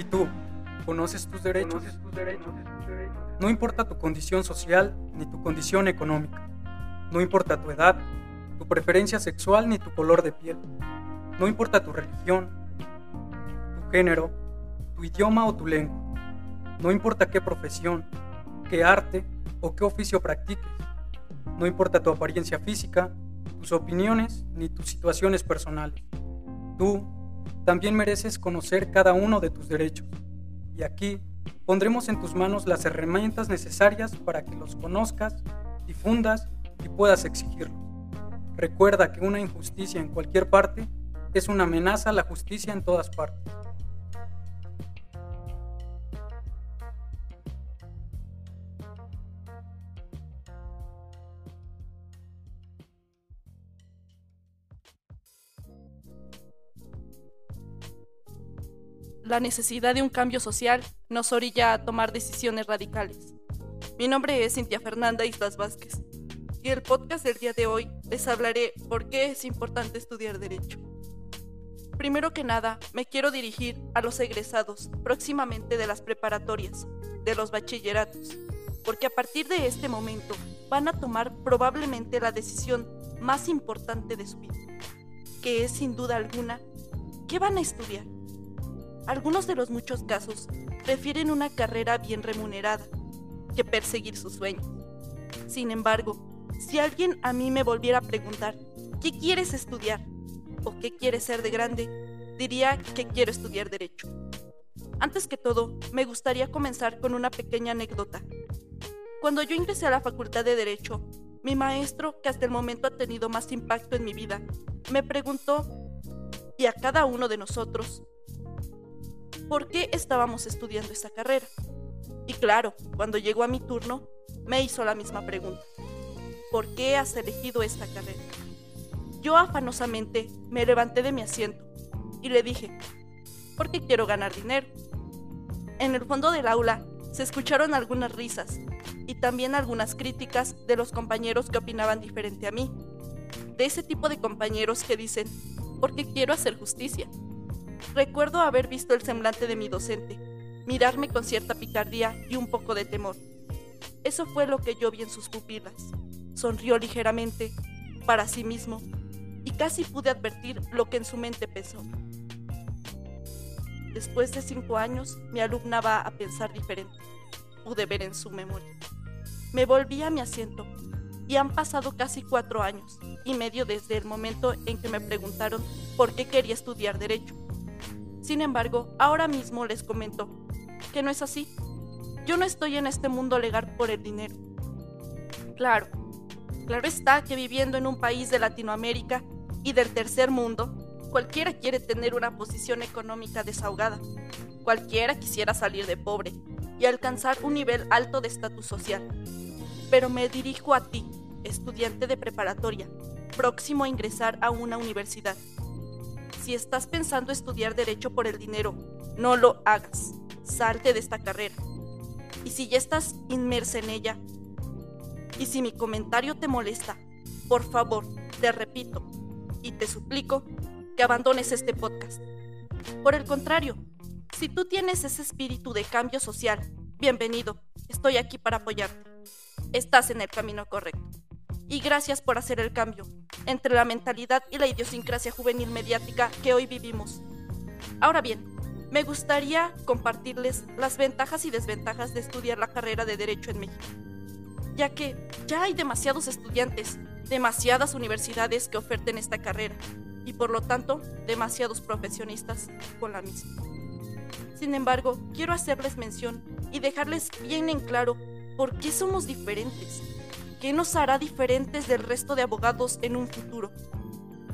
¿Y tú? ¿Conoces tus derechos? No importa tu condición social ni tu condición económica. No importa tu edad, tu preferencia sexual ni tu color de piel. No importa tu religión, tu género, tu idioma o tu lengua. No importa qué profesión, qué arte o qué oficio practiques. No importa tu apariencia física, tus opiniones ni tus situaciones personales. Tú también mereces conocer cada uno de tus derechos. Y aquí pondremos en tus manos las herramientas necesarias para que los conozcas, difundas y puedas exigirlos. Recuerda que una injusticia en cualquier parte es una amenaza a la justicia en todas partes. La necesidad de un cambio social nos orilla a tomar decisiones radicales. Mi nombre es Cintia Fernanda Islas Vázquez y el podcast del día de hoy les hablaré por qué es importante estudiar derecho. Primero que nada, me quiero dirigir a los egresados próximamente de las preparatorias, de los bachilleratos, porque a partir de este momento van a tomar probablemente la decisión más importante de su vida, que es sin duda alguna, ¿qué van a estudiar? Algunos de los muchos casos prefieren una carrera bien remunerada que perseguir sus sueños. Sin embargo, si alguien a mí me volviera a preguntar, ¿qué quieres estudiar? ¿O qué quieres ser de grande? Diría que quiero estudiar derecho. Antes que todo, me gustaría comenzar con una pequeña anécdota. Cuando yo ingresé a la Facultad de Derecho, mi maestro, que hasta el momento ha tenido más impacto en mi vida, me preguntó, y a cada uno de nosotros, por qué estábamos estudiando esa carrera. Y claro, cuando llegó a mi turno, me hizo la misma pregunta. ¿Por qué has elegido esta carrera? Yo afanosamente me levanté de mi asiento y le dije, porque quiero ganar dinero. En el fondo del aula se escucharon algunas risas y también algunas críticas de los compañeros que opinaban diferente a mí. De ese tipo de compañeros que dicen, porque quiero hacer justicia. Recuerdo haber visto el semblante de mi docente, mirarme con cierta picardía y un poco de temor. Eso fue lo que yo vi en sus pupilas. Sonrió ligeramente, para sí mismo, y casi pude advertir lo que en su mente pensó. Después de cinco años, mi alumna va a pensar diferente. Pude ver en su memoria. Me volví a mi asiento y han pasado casi cuatro años y medio desde el momento en que me preguntaron por qué quería estudiar derecho. Sin embargo, ahora mismo les comento que no es así. Yo no estoy en este mundo legal por el dinero. Claro, claro está que viviendo en un país de Latinoamérica y del tercer mundo, cualquiera quiere tener una posición económica desahogada. Cualquiera quisiera salir de pobre y alcanzar un nivel alto de estatus social. Pero me dirijo a ti, estudiante de preparatoria, próximo a ingresar a una universidad si estás pensando estudiar derecho por el dinero, no lo hagas. Salte de esta carrera. Y si ya estás inmersa en ella, y si mi comentario te molesta, por favor, te repito y te suplico que abandones este podcast. Por el contrario, si tú tienes ese espíritu de cambio social, bienvenido, estoy aquí para apoyarte. Estás en el camino correcto y gracias por hacer el cambio entre la mentalidad y la idiosincrasia juvenil mediática que hoy vivimos. Ahora bien, me gustaría compartirles las ventajas y desventajas de estudiar la carrera de Derecho en México, ya que ya hay demasiados estudiantes, demasiadas universidades que oferten esta carrera y por lo tanto demasiados profesionistas con la misma. Sin embargo, quiero hacerles mención y dejarles bien en claro por qué somos diferentes ¿Qué nos hará diferentes del resto de abogados en un futuro?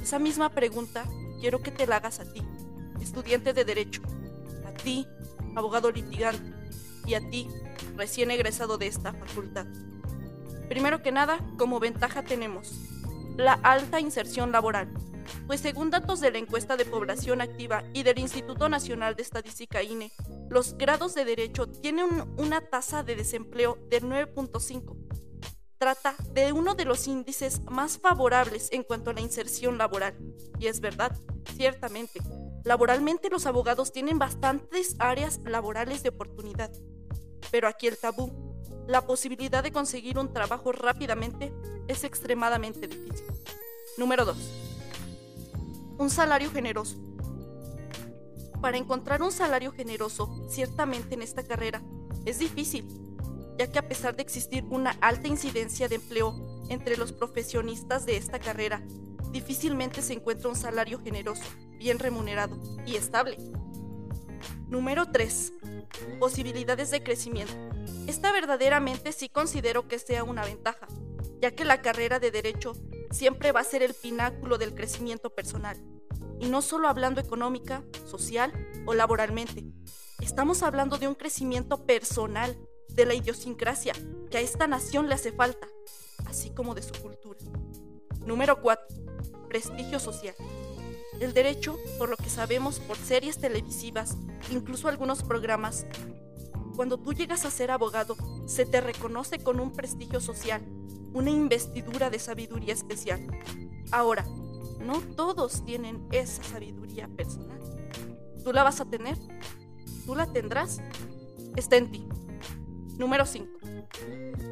Esa misma pregunta quiero que te la hagas a ti, estudiante de Derecho, a ti, abogado litigante, y a ti, recién egresado de esta facultad. Primero que nada, como ventaja tenemos la alta inserción laboral, pues según datos de la encuesta de población activa y del Instituto Nacional de Estadística INE, los grados de derecho tienen una tasa de desempleo del 9.5 trata de uno de los índices más favorables en cuanto a la inserción laboral. Y es verdad, ciertamente, Laboralmente los abogados tienen bastantes áreas laborales de oportunidad, pero aquí el tabú, la posibilidad de conseguir un trabajo rápidamente, es extremadamente difícil. Número 2. Un salario generoso. Para encontrar un salario generoso, ciertamente en esta carrera, es difícil, ya que a pesar de existir una alta incidencia de empleo entre los profesionistas de esta carrera, difícilmente se encuentra un salario generoso, bien remunerado y estable. Número 3. Posibilidades de crecimiento. Esta verdaderamente sí considero que sea una ventaja, ya que la carrera de derecho siempre va a ser el pináculo del crecimiento personal, y no solo hablando económica, social o laboralmente. Estamos hablando de un crecimiento personal, de la idiosincrasia que a esta nación le hace falta, así como de su cultura. Número 4 prestigio social. El derecho, por lo que sabemos por series televisivas, incluso algunos programas, cuando tú llegas a ser abogado, se te reconoce con un prestigio social, una investidura de sabiduría especial. Ahora, no todos tienen esa sabiduría personal. ¿Tú la vas a tener? ¿Tú la tendrás? Está en ti. Número 5.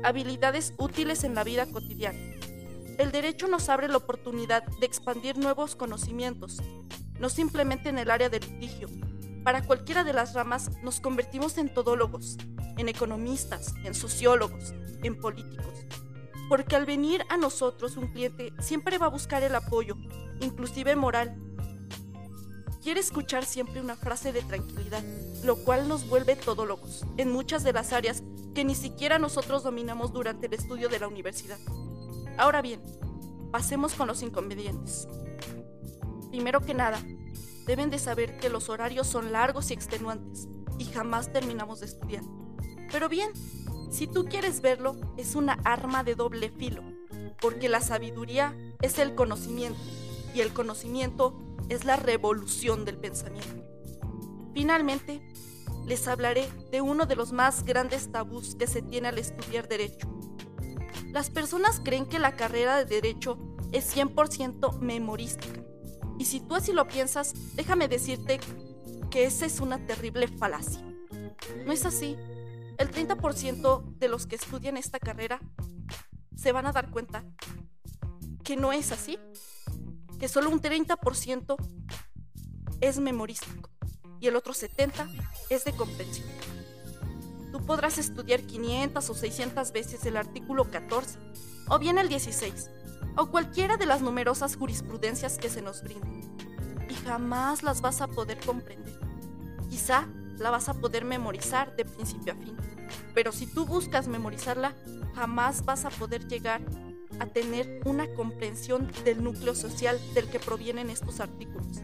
Habilidades útiles en la vida cotidiana. El derecho nos abre la oportunidad de expandir nuevos conocimientos, no simplemente en el área del litigio. Para cualquiera de las ramas nos convertimos en todólogos, en economistas, en sociólogos, en políticos. Porque al venir a nosotros un cliente siempre va a buscar el apoyo, inclusive moral. Quiere escuchar siempre una frase de tranquilidad, lo cual nos vuelve todólogos en muchas de las áreas que ni siquiera nosotros dominamos durante el estudio de la universidad. Ahora bien, pasemos con los inconvenientes. Primero que nada, deben de saber que los horarios son largos y extenuantes y jamás terminamos de estudiar. Pero bien, si tú quieres verlo, es una arma de doble filo, porque la sabiduría es el conocimiento y el conocimiento es la revolución del pensamiento. Finalmente, les hablaré de uno de los más grandes tabús que se tiene al estudiar derecho, las personas creen que la carrera de derecho es 100% memorística. Y si tú así lo piensas, déjame decirte que esa es una terrible falacia. No es así. El 30% de los que estudian esta carrera se van a dar cuenta que no es así. Que solo un 30% es memorístico y el otro 70% es de comprensión tú podrás estudiar 500 o 600 veces el artículo 14, o bien el 16, o cualquiera de las numerosas jurisprudencias que se nos brinden, y jamás las vas a poder comprender. Quizá la vas a poder memorizar de principio a fin, pero si tú buscas memorizarla, jamás vas a poder llegar a tener una comprensión del núcleo social del que provienen estos artículos.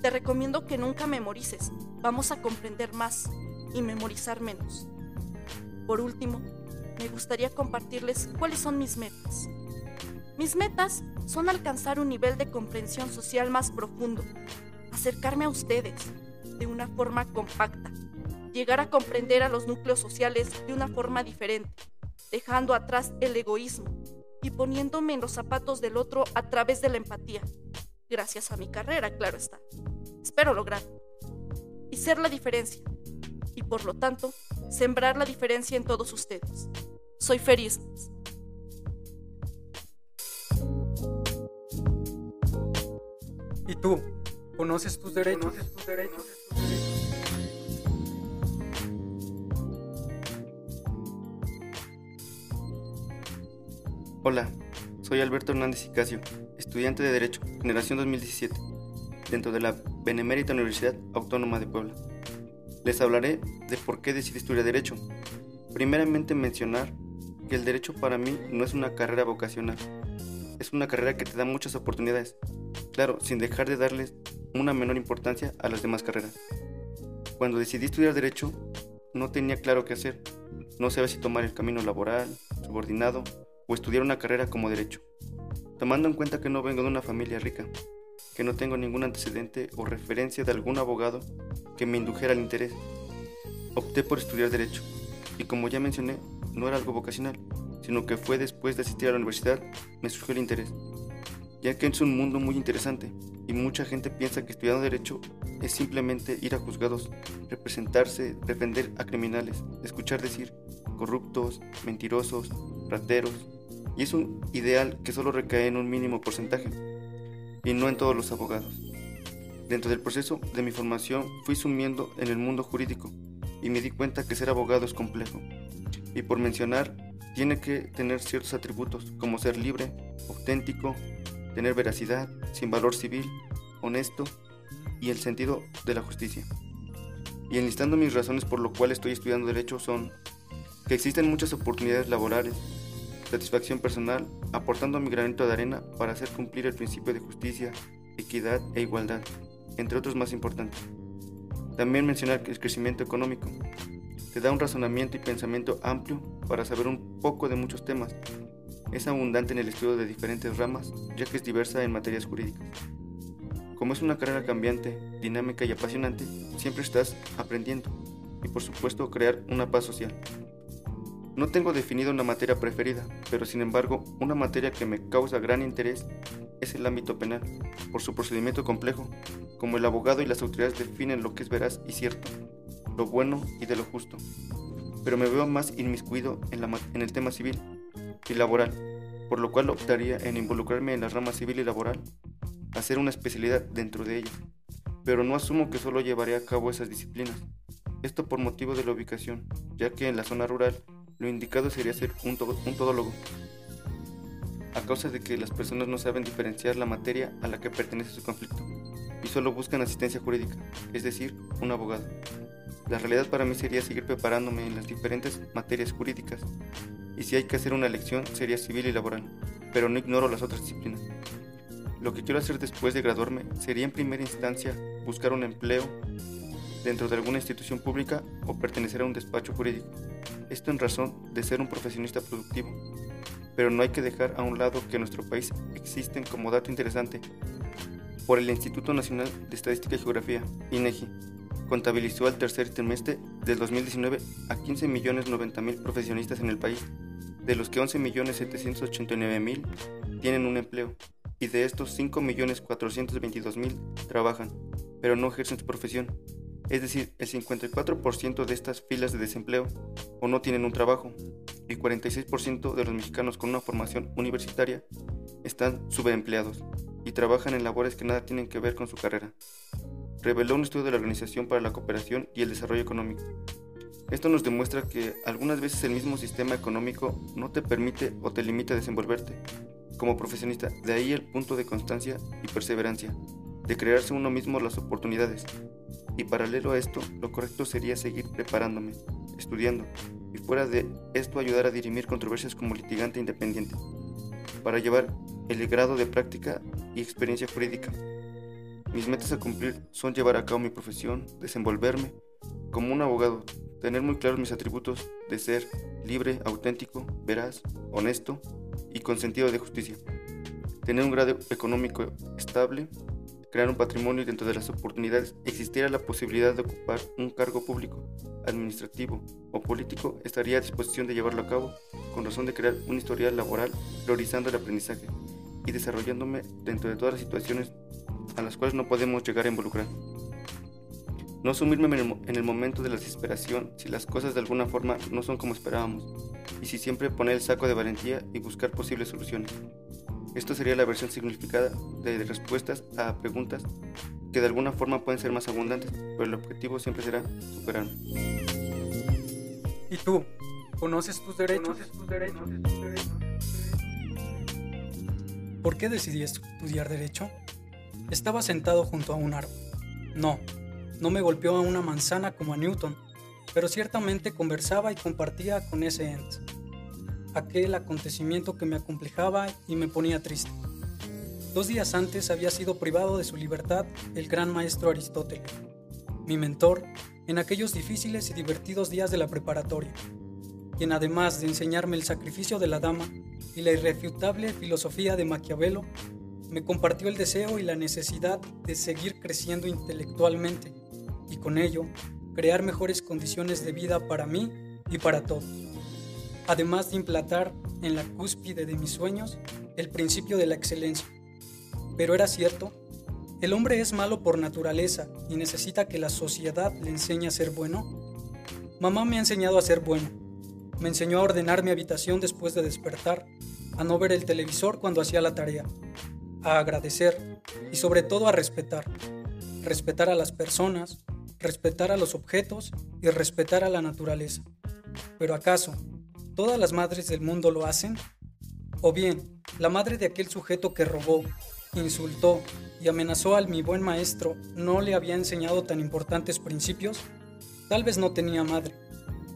Te recomiendo que nunca memorices, vamos a comprender más y memorizar menos. Por último, me gustaría compartirles cuáles son mis metas. Mis metas son alcanzar un nivel de comprensión social más profundo, acercarme a ustedes de una forma compacta, llegar a comprender a los núcleos sociales de una forma diferente, dejando atrás el egoísmo y poniéndome en los zapatos del otro a través de la empatía, gracias a mi carrera, claro está. Espero lograr y ser la diferencia, y por lo tanto sembrar la diferencia en todos ustedes. Soy Feris. ¿Y tú? ¿Conoces tus derechos? Hola, soy Alberto Hernández Icasio, estudiante de Derecho, generación 2017, dentro de la Benemérita Universidad Autónoma de Puebla. Les hablaré de por qué decidí estudiar Derecho. Primeramente mencionar que el Derecho para mí no es una carrera vocacional, es una carrera que te da muchas oportunidades, claro, sin dejar de darles una menor importancia a las demás carreras. Cuando decidí estudiar Derecho, no tenía claro qué hacer, no sabía si tomar el camino laboral, subordinado o estudiar una carrera como Derecho. Tomando en cuenta que no vengo de una familia rica, que no tengo ningún antecedente o referencia de algún abogado que me indujera al interés. Opté por estudiar Derecho, y como ya mencioné, no era algo vocacional, sino que fue después de asistir a la universidad me surgió el interés, ya que es un mundo muy interesante y mucha gente piensa que estudiando Derecho es simplemente ir a juzgados, representarse, defender a criminales, escuchar decir corruptos, mentirosos, rateros, y es un ideal que solo recae en un mínimo porcentaje, y no en todos los abogados. Dentro del proceso de mi formación fui sumiendo en el mundo jurídico y me di cuenta que ser abogado es complejo. Y por mencionar, tiene que tener ciertos atributos como ser libre, auténtico, tener veracidad, sin valor civil, honesto y el sentido de la justicia. Y enlistando mis razones por lo cual estoy estudiando derecho son que existen muchas oportunidades laborales, satisfacción personal, aportando mi granito de arena para hacer cumplir el principio de justicia, equidad e igualdad, entre otros más importantes. También mencionar el crecimiento económico. Te da un razonamiento y pensamiento amplio para saber un poco de muchos temas. Es abundante en el estudio de diferentes ramas, ya que es diversa en materias jurídicas. Como es una carrera cambiante, dinámica y apasionante, siempre estás aprendiendo y por supuesto crear una paz social. No tengo definido una materia preferida, pero sin embargo, una materia que me causa gran interés es el ámbito penal, por su procedimiento complejo, como el abogado y las autoridades definen lo que es veraz y cierto, lo bueno y de lo justo. Pero me veo más inmiscuido en, en el tema civil y laboral, por lo cual optaría en involucrarme en la rama civil y laboral, hacer una especialidad dentro de ella, pero no asumo que solo llevaré a cabo esas disciplinas. Esto por motivo de la ubicación, ya que en la zona rural lo indicado sería ser un, todólogo, a causa de que las personas no saben diferenciar la materia a la que pertenece su conflicto y solo buscan asistencia jurídica, es decir, un abogado. La realidad para mí sería seguir preparándome en las diferentes materias jurídicas y si hay que hacer una elección sería civil y laboral, pero no ignoro las otras disciplinas. Lo que quiero hacer después de graduarme sería en primera instancia buscar un empleo dentro de alguna institución pública o pertenecer a un despacho jurídico. Esto en razón de ser un profesionista productivo. Pero no hay que dejar a un lado que en nuestro país existen como dato interesante por el Instituto Nacional de Estadística y Geografía, INEGI, contabilizó al tercer trimestre del 2019 a 15.090.000 profesionistas en el país, de los que 11.789.000 tienen un empleo y de estos 5.422.000 trabajan, pero no ejercen su profesión es decir, el 54% de estas filas de desempleo o no tienen un trabajo y 46% de los mexicanos con una formación universitaria están subempleados y trabajan en labores que nada tienen que ver con su carrera. Reveló un estudio de la Organización para la Cooperación y el Desarrollo Económico. Esto nos demuestra que algunas veces el mismo sistema económico no te permite o te limita a desenvolverte como profesionista, de ahí el punto de constancia y perseverancia, de crearse uno mismo las oportunidades, y paralelo a esto, lo correcto sería seguir preparándome, estudiando, y fuera de esto ayudar a dirimir controversias como litigante independiente, para llevar el grado de práctica y experiencia jurídica. Mis metas a cumplir son llevar a cabo mi profesión, desenvolverme como un abogado, tener muy claros mis atributos de ser libre, auténtico, veraz, honesto y con sentido de justicia, tener un grado económico estable crear un patrimonio y dentro de las oportunidades existiera la posibilidad de ocupar un cargo público, administrativo o político, estaría a disposición de llevarlo a cabo con razón de crear un historial laboral priorizando el aprendizaje y desarrollándome dentro de todas las situaciones a las cuales no podemos llegar a involucrar. No sumirme en el momento de la desesperación si las cosas de alguna forma no son como esperábamos, y si siempre poner el saco de valentía y buscar posibles soluciones. Esto sería la versión significada de respuestas a preguntas que de alguna forma pueden ser más abundantes, pero el objetivo siempre será superarme. ¿Y tú? ¿Conoces tus derechos? ¿Por qué decidí estudiar derecho? Estaba sentado junto a un árbol. No, no me golpeó a una manzana como a Newton, pero ciertamente conversaba y compartía con ese ente aquel acontecimiento que me acomplejaba y me ponía triste. Dos días antes había sido privado de su libertad el gran maestro Aristóteles, mi mentor en aquellos difíciles y divertidos días de la preparatoria, quien además de enseñarme el sacrificio de la dama y la irrefutable filosofía de Maquiavelo, me compartió el deseo y la necesidad de seguir creciendo intelectualmente y con ello crear mejores condiciones de vida para mí y para todos además de implantar en la cúspide de mis sueños el principio de la excelencia. Pero era cierto, ¿El hombre es malo por naturaleza y necesita que la sociedad le enseñe a ser bueno? Mamá me ha enseñado a ser bueno. Me enseñó a ordenar mi habitación después de despertar, a no ver el televisor cuando hacía la tarea, a agradecer y sobre todo a respetar. Respetar a las personas, respetar a los objetos y respetar a la naturaleza. Pero ¿acaso todas las madres del mundo lo hacen? O bien, la madre de aquel sujeto que robó, insultó y amenazó al mi buen maestro no le había enseñado tan importantes principios? Tal vez no tenía madre,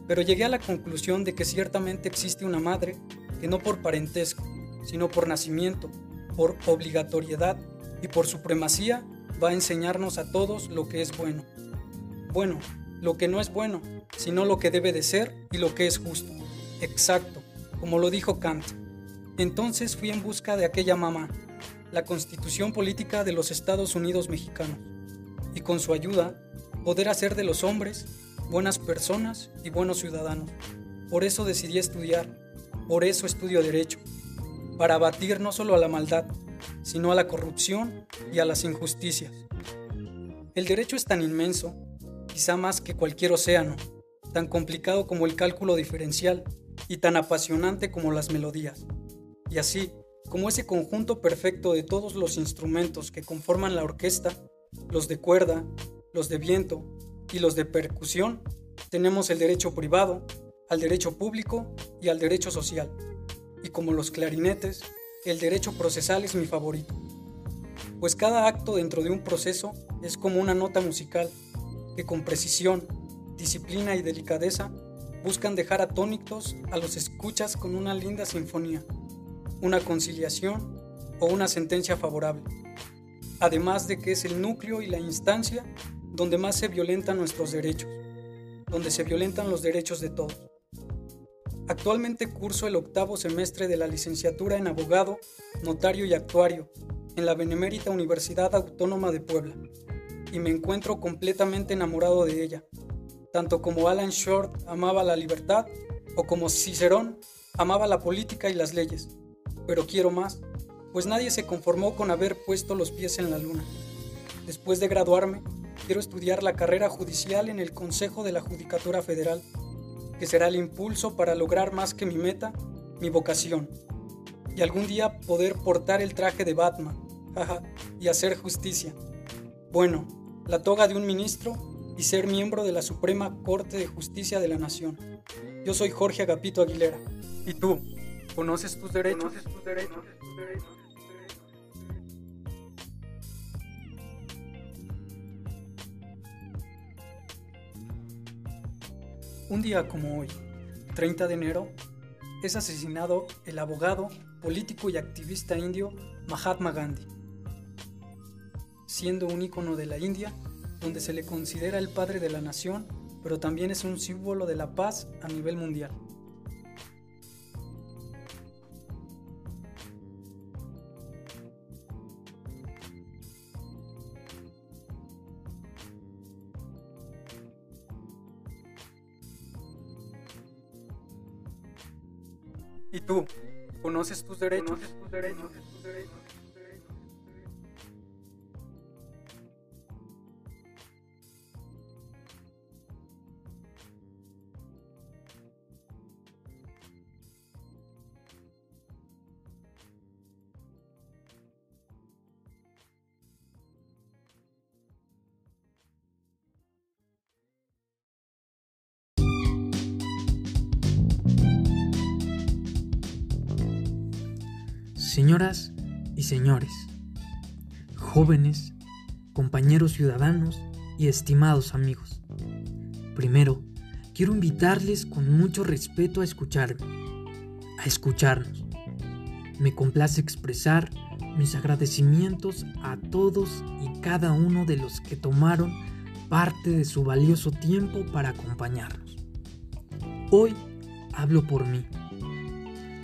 pero llegué a la conclusión de que ciertamente existe una madre que no por parentesco, sino por nacimiento, por obligatoriedad y por supremacía va a enseñarnos a todos lo que es bueno. Bueno, lo que no es bueno, sino lo que debe de ser y lo que es justo. Exacto, como lo dijo Kant. Entonces fui en busca de aquella mamá, la constitución política de los Estados Unidos mexicanos, y con su ayuda poder hacer de los hombres buenas personas y buenos ciudadanos. Por eso decidí estudiar, por eso estudio derecho, para abatir no solo a la maldad, sino a la corrupción y a las injusticias. El derecho es tan inmenso, quizá más que cualquier océano, tan complicado como el cálculo diferencial y tan apasionante como las melodías. Y así, como ese conjunto perfecto de todos los instrumentos que conforman la orquesta, los de cuerda, los de viento y los de percusión, tenemos el derecho privado, al derecho público y al derecho social. Y como los clarinetes, el derecho procesal es mi favorito, pues cada acto dentro de un proceso es como una nota musical que con precisión, disciplina y delicadeza buscan dejar atónitos a los escuchas con una linda sinfonía, una conciliación o una sentencia favorable, además de que es el núcleo y la instancia donde más se violentan nuestros derechos, donde se violentan los derechos de todos. Actualmente curso el octavo semestre de la licenciatura en abogado, notario y actuario en la Benemérita Universidad Autónoma de Puebla y me encuentro completamente enamorado de ella, tanto como Alan Short amaba la libertad o como Cicerón amaba la política y las leyes. Pero quiero más, pues nadie se conformó con haber puesto los pies en la luna. Después de graduarme, quiero estudiar la carrera judicial en el Consejo de la Judicatura Federal que será el impulso para lograr más que mi meta, mi vocación, y algún día poder portar el traje de Batman, y hacer justicia. Bueno, la toga de un ministro y ser miembro de la Suprema Corte de Justicia de la Nación. Yo soy Jorge Agapito Aguilera. ¿Y tú? ¿Conoces tus derechos? ¿Conoces tus derechos? Un día como hoy, 30 de enero, es asesinado el abogado, político y activista indio Mahatma Gandhi, siendo un ícono de la India, donde se le considera el padre de la nación, pero también es un símbolo de la paz a nivel mundial. ¿Y tú? ¿Conoces tus derechos? ¿Conoces tus derechos? Señoras y señores, jóvenes, compañeros ciudadanos y estimados amigos, primero quiero invitarles con mucho respeto a escucharme, a escucharnos. Me complace expresar mis agradecimientos a todos y cada uno de los que tomaron parte de su valioso tiempo para acompañarnos. Hoy hablo por mí.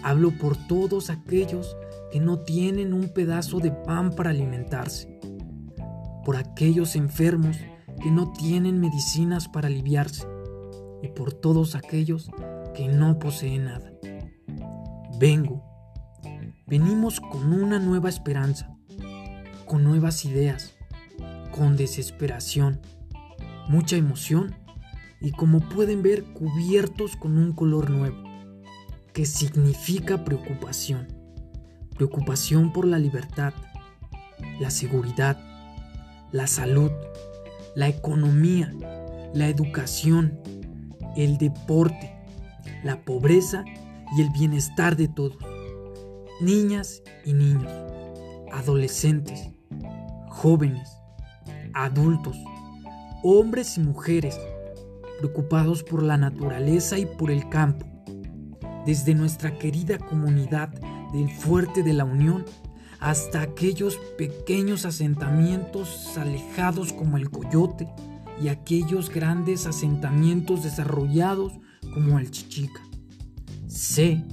Hablo por todos aquellos que no tienen un pedazo de pan para alimentarse, por aquellos enfermos que no tienen medicinas para aliviarse y por todos aquellos que no poseen nada. Vengo, venimos con una nueva esperanza, con nuevas ideas, con desesperación, mucha emoción y como pueden ver cubiertos con un color nuevo, que significa preocupación. Preocupación por la libertad, la seguridad, la salud, la economía, la educación, el deporte, la pobreza y el bienestar de todos, niñas y niños, adolescentes, jóvenes, adultos, hombres y mujeres, preocupados por la naturaleza y por el campo, desde nuestra querida comunidad del Fuerte de la Unión hasta aquellos pequeños asentamientos alejados como el Coyote y aquellos grandes asentamientos desarrollados como el Chichica. Sé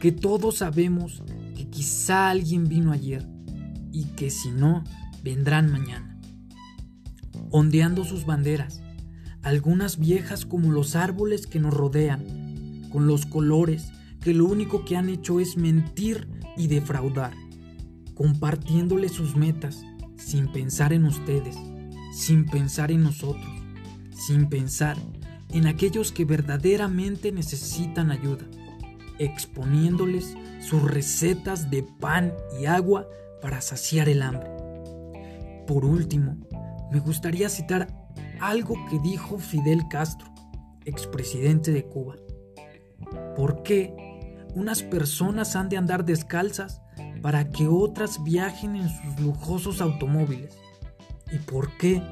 que todos sabemos que quizá alguien vino ayer y que si no, vendrán mañana. Ondeando sus banderas, algunas viejas como los árboles que nos rodean, con los colores que lo único que han hecho es mentir y defraudar compartiéndole sus metas sin pensar en ustedes, sin pensar en nosotros, sin pensar en aquellos que verdaderamente necesitan ayuda, exponiéndoles sus recetas de pan y agua para saciar el hambre. Por último, me gustaría citar algo que dijo Fidel Castro, expresidente de Cuba. ¿Por qué unas personas han de andar descalzas para que otras viajen en sus lujosos automóviles? ¿Y por qué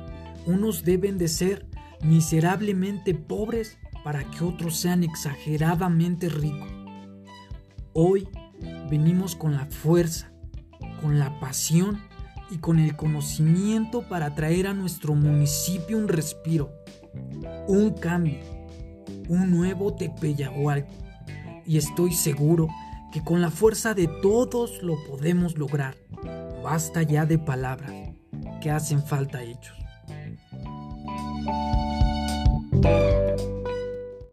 unos deben de ser miserablemente pobres para que otros sean exageradamente ricos? Hoy venimos con la fuerza, con la pasión y con el conocimiento para traer a nuestro municipio un respiro, un cambio, un nuevo Tepeyahualco. Y estoy seguro que con la fuerza de todos lo podemos lograr. Basta ya de palabras, que hacen falta hechos.